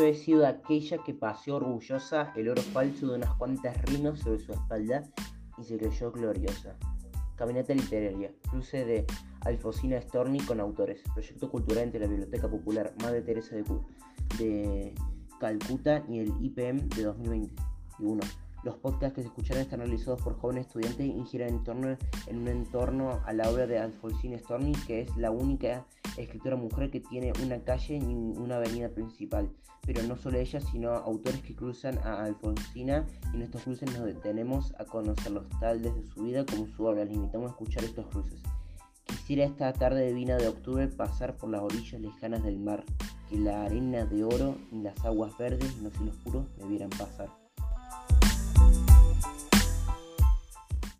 Yo he sido aquella que paseó orgullosa el oro falso de unas cuantas rinos sobre su espalda y se creyó gloriosa. Caminata literaria, cruce de Alfonsina Storni con autores, proyecto cultural entre la Biblioteca Popular Madre Teresa de, de Calcuta y el IPM de 2021. Los podcasts que se escucharán están realizados por jóvenes estudiantes y giran en, torno, en un entorno a la obra de Alfonsina Storni, que es la única escritora mujer que tiene una calle y una avenida principal. Pero no solo ella, sino autores que cruzan a Alfonsina y en estos cruces nos detenemos a conocerlos tal desde su vida como su obra. Les invitamos a escuchar estos cruces. Quisiera esta tarde divina de octubre pasar por las orillas lejanas del mar, que la arena de oro y las aguas verdes y los cielos puros me vieran pasar.